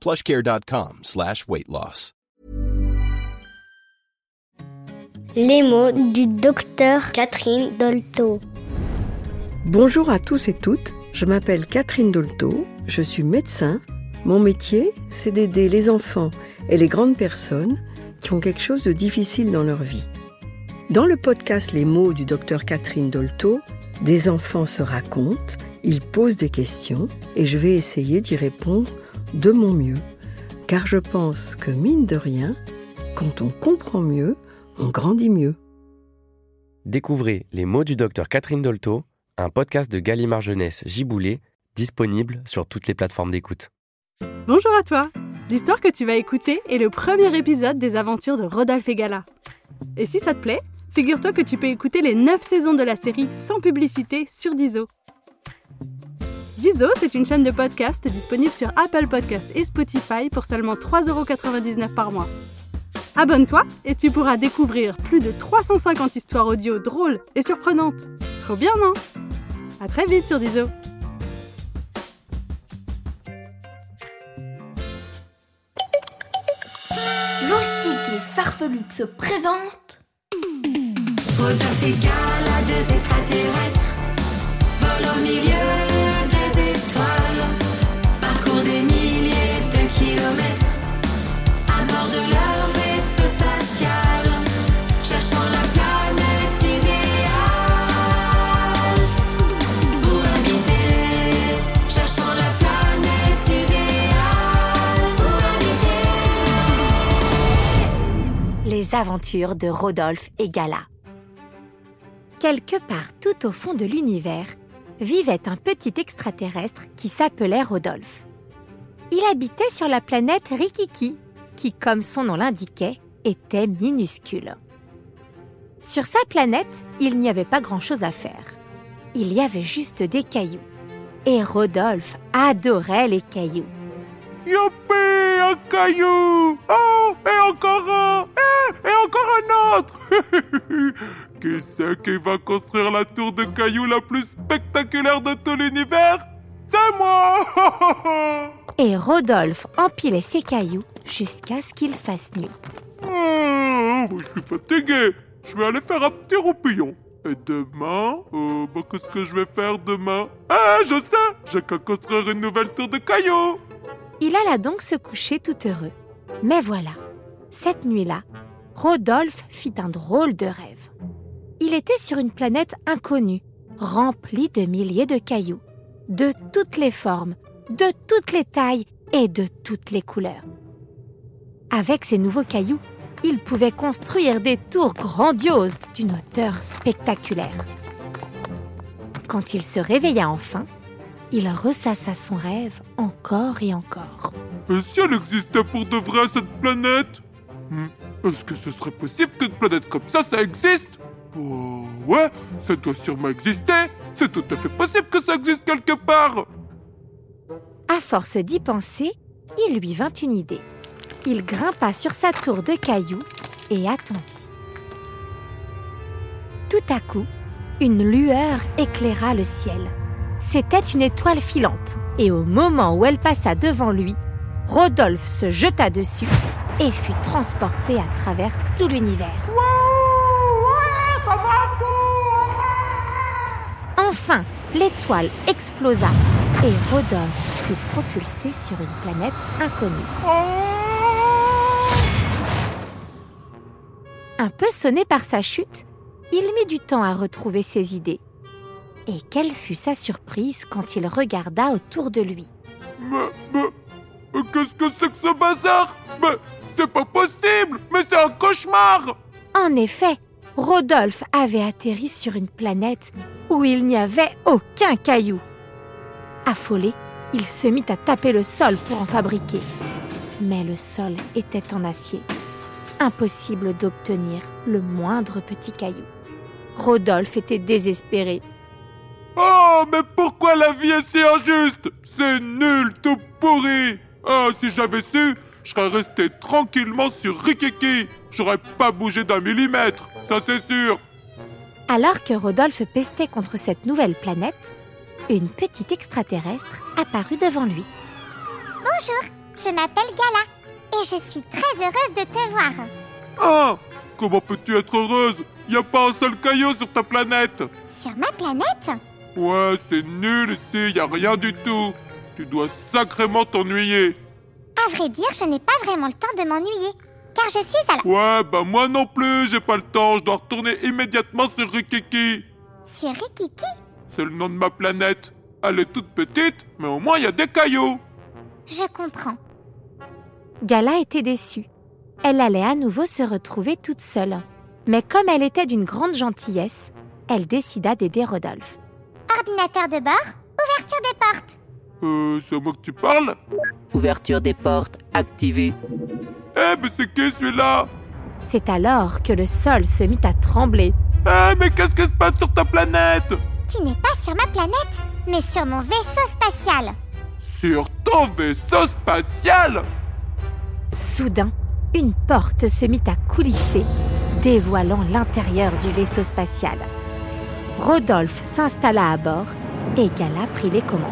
plushcare.com slash weight loss. Les mots du docteur Catherine Dolto. Bonjour à tous et toutes, je m'appelle Catherine Dolto, je suis médecin. Mon métier, c'est d'aider les enfants et les grandes personnes qui ont quelque chose de difficile dans leur vie. Dans le podcast Les mots du docteur Catherine Dolto, des enfants se racontent, ils posent des questions et je vais essayer d'y répondre de mon mieux, car je pense que mine de rien, quand on comprend mieux, on grandit mieux. Découvrez Les mots du docteur Catherine Dolto, un podcast de Gallimard Jeunesse Giboulé, disponible sur toutes les plateformes d'écoute. Bonjour à toi L'histoire que tu vas écouter est le premier épisode des aventures de Rodolphe et Gala. Et si ça te plaît, figure-toi que tu peux écouter les 9 saisons de la série sans publicité sur Dizo. Dizo, c'est une chaîne de podcast disponible sur Apple Podcast et Spotify pour seulement 3,99€ par mois. Abonne-toi et tu pourras découvrir plus de 350 histoires audio drôles et surprenantes. Trop bien, non? À très vite sur Dizo Loustique et Farfelux se présentent. Rodolphe et Gala, deux extraterrestres, volent au milieu parcourent des milliers de kilomètres, à bord de leur vaisseau spatial, cherchant la planète idéale. Où habiter, cherchant la planète idéale. Où habiter. Les aventures de Rodolphe et Gala. Quelque part tout au fond de l'univers vivait un petit extraterrestre qui s'appelait Rodolphe. Il habitait sur la planète Rikiki, qui, comme son nom l'indiquait, était minuscule. Sur sa planète, il n'y avait pas grand-chose à faire. Il y avait juste des cailloux. Et Rodolphe adorait les cailloux. Youpi, un caillou Oh, et encore un Et, et encore un autre Qui c'est qui va construire la tour de cailloux la plus spectaculaire de tout l'univers? C'est moi Et Rodolphe empilait ses cailloux jusqu'à ce qu'il fasse nuit. Oh, Je suis fatigué Je vais aller faire un petit roupillon. Et demain euh, bah, Qu'est-ce que je vais faire demain? Ah, je sais J'ai qu'à construire une nouvelle tour de cailloux Il alla donc se coucher tout heureux. Mais voilà, cette nuit-là, Rodolphe fit un drôle de rêve. Il était sur une planète inconnue, remplie de milliers de cailloux, de toutes les formes, de toutes les tailles et de toutes les couleurs. Avec ces nouveaux cailloux, il pouvait construire des tours grandioses d'une hauteur spectaculaire. Quand il se réveilla enfin, il ressassa son rêve encore et encore. Et si elle existait pour de vrai, cette planète? Hmm, Est-ce que ce serait possible qu'une planète comme ça, ça existe? Oh, ouais, ça doit sûrement exister. C'est tout à fait possible que ça existe quelque part. À force d'y penser, il lui vint une idée. Il grimpa sur sa tour de cailloux et attendit. Tout à coup, une lueur éclaira le ciel. C'était une étoile filante, et au moment où elle passa devant lui, Rodolphe se jeta dessus et fut transporté à travers tout l'univers. Enfin, l'étoile explosa et Rodolphe fut propulsé sur une planète inconnue. Un peu sonné par sa chute, il mit du temps à retrouver ses idées. Et quelle fut sa surprise quand il regarda autour de lui. Mais, mais, mais qu'est-ce que c'est que ce bazar? Mais c'est pas possible Mais c'est un cauchemar En effet, Rodolphe avait atterri sur une planète où il n'y avait aucun caillou. Affolé, il se mit à taper le sol pour en fabriquer. Mais le sol était en acier. Impossible d'obtenir le moindre petit caillou. Rodolphe était désespéré. Oh, mais pourquoi la vie est si injuste? C'est nul, tout pourri Ah, si j'avais su, je serais resté tranquillement sur Rikiki J'aurais pas bougé d'un millimètre, ça c'est sûr Alors que Rodolphe pestait contre cette nouvelle planète, une petite extraterrestre apparut devant lui. Bonjour, je m'appelle Gala et je suis très heureuse de te voir. Ah Comment peux-tu être heureuse? Y a pas un seul caillou sur ta planète. Sur ma planète? Ouais, c'est nul ici, y a rien du tout. Tu dois sacrément t'ennuyer. À vrai dire, je n'ai pas vraiment le temps de m'ennuyer, car je suis à la... Ouais, bah moi non plus, j'ai pas le temps, je dois retourner immédiatement sur Rikiki. Sur Rikiki? C'est le nom de ma planète. Elle est toute petite, mais au moins il y a des cailloux. Je comprends. Gala était déçue. Elle allait à nouveau se retrouver toute seule. Mais comme elle était d'une grande gentillesse, elle décida d'aider Rodolphe. Ordinateur de bord, ouverture des portes. Euh, c'est à moi que tu parles? Ouverture des portes activée. Eh, mais c'est qui celui-là? C'est alors que le sol se mit à trembler. Eh, mais qu'est-ce qui se passe sur ta planète? Tu n'es pas sur ma planète, mais sur mon vaisseau spatial. Sur ton vaisseau spatial? Soudain, une porte se mit à coulisser, dévoilant l'intérieur du vaisseau spatial. Rodolphe s'installa à bord et Gala prit les commandes.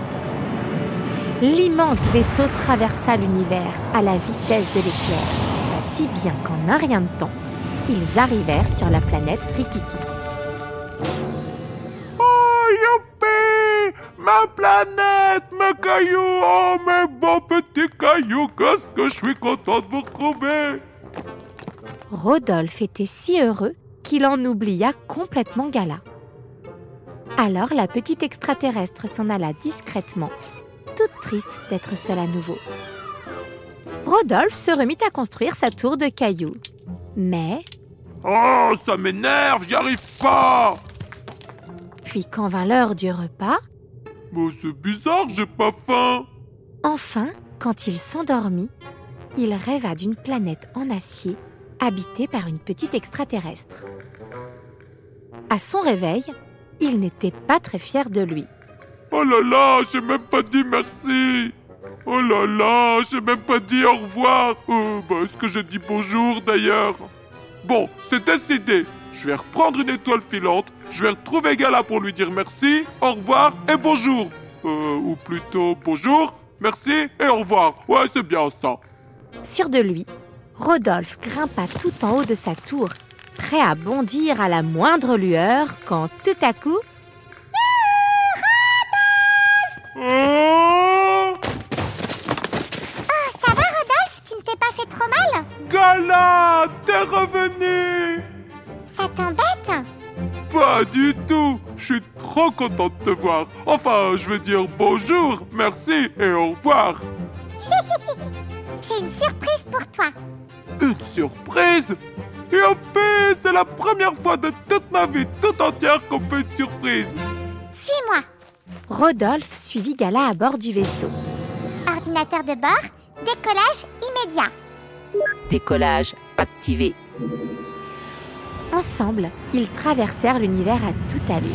L'immense vaisseau traversa l'univers à la vitesse de l'éclair, si bien qu'en un rien de temps, ils arrivèrent sur la planète Rikiki. Ma planète, mes cailloux Oh, mes bons petits cailloux Qu'est-ce que je suis content de vous retrouver Rodolphe était si heureux qu'il en oublia complètement Gala. Alors la petite extraterrestre s'en alla discrètement, toute triste d'être seule à nouveau. Rodolphe se remit à construire sa tour de cailloux. Mais, Oh, ça m'énerve, j'y arrive pas puis quand vint l'heure du repas, Mais c'est bizarre, j'ai pas faim. Enfin, quand il s'endormit, il rêva d'une planète en acier habitée par une petite extraterrestre. À son réveil, il n'était pas très fier de lui. Oh là là, j'ai même pas dit merci. Oh là là, j'ai même pas dit au revoir. Euh, bah, Est-ce que j'ai dit bonjour d'ailleurs. Bon, c'est décidé Je vais reprendre une étoile filante, je vais retrouver Gala pour lui dire merci, au revoir et bonjour. Euh, ou plutôt bonjour, merci et au revoir. Ouais, c'est bien ça. Sûr de lui, Rodolphe grimpa tout en haut de sa tour, prêt à bondir à la moindre lueur quand tout à coup, Pas du tout Je suis trop content de te voir. Enfin, je veux dire bonjour, merci et au revoir. J'ai une surprise pour toi. Une surprise? Youpi C'est la première fois de toute ma vie tout entière qu'on me fait une surprise Suis-moi. Rodolphe suivit Gala à bord du vaisseau. Ordinateur de bord, décollage immédiat. Décollage activé. Ensemble, ils traversèrent l'univers à toute allure.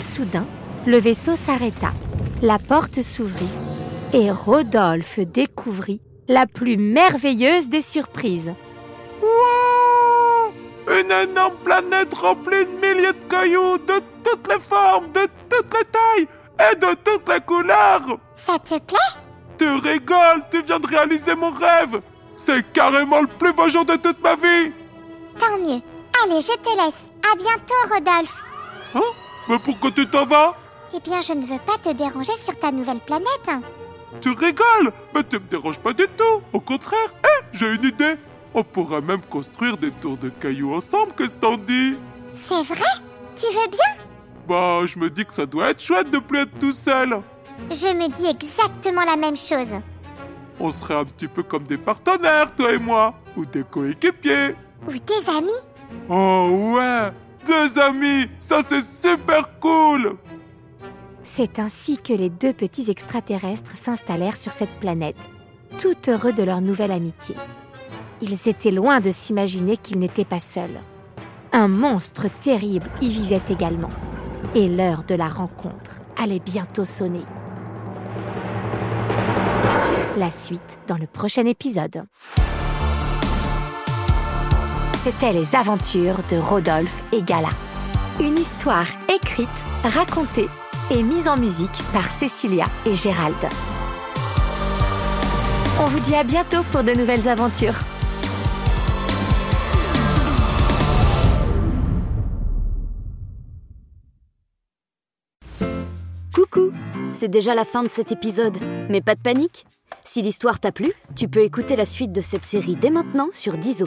Soudain, le vaisseau s'arrêta, la porte s'ouvrit et Rodolphe découvrit la plus merveilleuse des surprises. Wow! Une énorme planète remplie de milliers de cailloux de toutes les formes, de toutes les tailles et de toutes les couleurs. Ça te plaît? Tu rigoles, tu viens de réaliser mon rêve. C'est carrément le plus beau jour de toute ma vie Tant mieux. Allez, je te laisse. À bientôt, Rodolphe. Hein? Mais pourquoi tu t'en vas? Eh bien, je ne veux pas te déranger sur ta nouvelle planète. Tu rigoles? Mais tu me déranges pas du tout Au contraire, hé, j'ai une idée On pourra même construire des tours de cailloux ensemble, qu'est-ce que t'en dis? C'est vrai? Tu veux bien? Bah, je me dis que ça doit être chouette de plus être tout seul. Je me dis exactement la même chose. On serait un petit peu comme des partenaires, toi et moi, ou des coéquipiers. Ou des amis Oh ouais Deux amis Ça c'est super cool C'est ainsi que les deux petits extraterrestres s'installèrent sur cette planète, tout heureux de leur nouvelle amitié. Ils étaient loin de s'imaginer qu'ils n'étaient pas seuls. Un monstre terrible y vivait également. Et l'heure de la rencontre allait bientôt sonner. La suite dans le prochain épisode. C'était les aventures de Rodolphe et Gala. Une histoire écrite, racontée et mise en musique par Cécilia et Gérald. On vous dit à bientôt pour de nouvelles aventures. Coucou C'est déjà la fin de cet épisode, mais pas de panique. Si l'histoire t'a plu, tu peux écouter la suite de cette série dès maintenant sur Dizo.